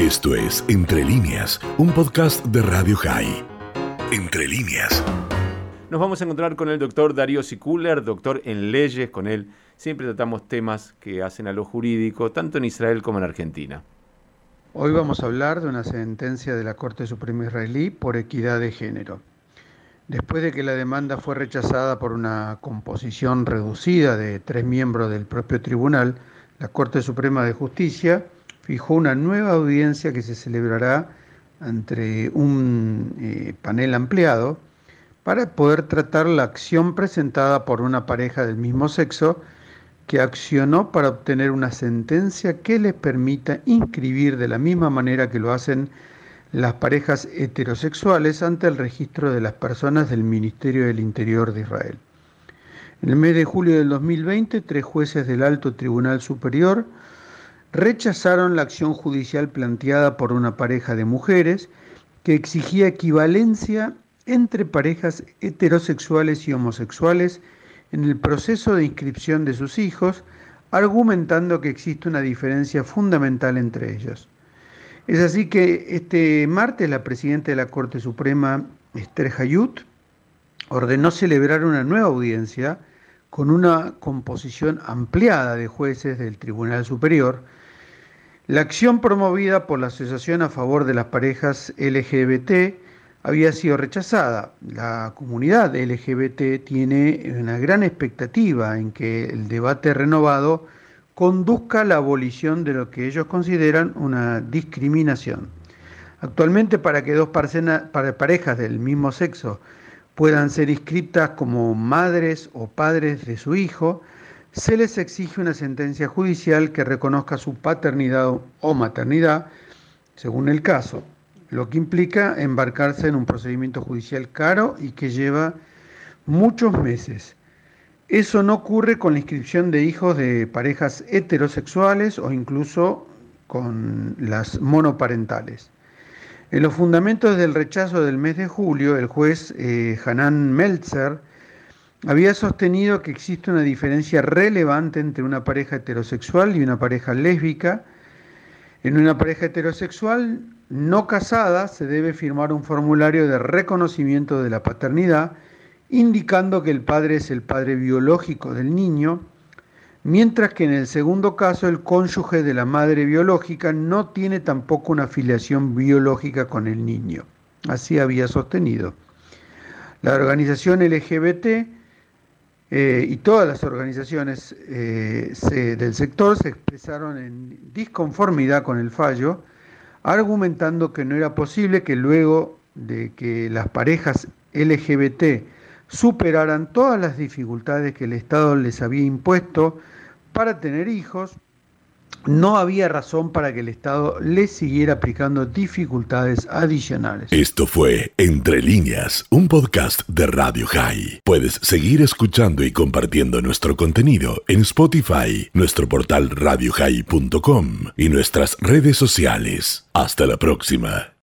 Esto es Entre líneas, un podcast de Radio High. Entre líneas. Nos vamos a encontrar con el doctor Darío Sikuler, doctor en leyes. Con él siempre tratamos temas que hacen a lo jurídico, tanto en Israel como en Argentina. Hoy vamos a hablar de una sentencia de la Corte Suprema israelí por equidad de género. Después de que la demanda fue rechazada por una composición reducida de tres miembros del propio tribunal, la Corte Suprema de Justicia fijó una nueva audiencia que se celebrará entre un eh, panel ampliado para poder tratar la acción presentada por una pareja del mismo sexo que accionó para obtener una sentencia que les permita inscribir de la misma manera que lo hacen las parejas heterosexuales ante el registro de las personas del Ministerio del Interior de Israel. En el mes de julio del 2020, tres jueces del Alto Tribunal Superior rechazaron la acción judicial planteada por una pareja de mujeres que exigía equivalencia entre parejas heterosexuales y homosexuales en el proceso de inscripción de sus hijos, argumentando que existe una diferencia fundamental entre ellos. Es así que este martes la presidenta de la Corte Suprema, Esther Hayut, ordenó celebrar una nueva audiencia con una composición ampliada de jueces del Tribunal Superior, la acción promovida por la Asociación a favor de las parejas LGBT había sido rechazada. La comunidad LGBT tiene una gran expectativa en que el debate renovado conduzca a la abolición de lo que ellos consideran una discriminación. Actualmente para que dos parejas del mismo sexo puedan ser inscritas como madres o padres de su hijo, se les exige una sentencia judicial que reconozca su paternidad o maternidad, según el caso, lo que implica embarcarse en un procedimiento judicial caro y que lleva muchos meses. Eso no ocurre con la inscripción de hijos de parejas heterosexuales o incluso con las monoparentales. En los fundamentos del rechazo del mes de julio, el juez eh, Hanan Meltzer había sostenido que existe una diferencia relevante entre una pareja heterosexual y una pareja lésbica. En una pareja heterosexual no casada se debe firmar un formulario de reconocimiento de la paternidad, indicando que el padre es el padre biológico del niño, mientras que en el segundo caso el cónyuge de la madre biológica no tiene tampoco una afiliación biológica con el niño. Así había sostenido. La organización LGBT eh, y todas las organizaciones eh, del sector se expresaron en disconformidad con el fallo, argumentando que no era posible que luego de que las parejas LGBT superaran todas las dificultades que el Estado les había impuesto para tener hijos, no había razón para que el Estado les siguiera aplicando dificultades adicionales. Esto fue Entre líneas, un podcast de Radio High. Puedes seguir escuchando y compartiendo nuestro contenido en Spotify, nuestro portal radiohigh.com y nuestras redes sociales. Hasta la próxima.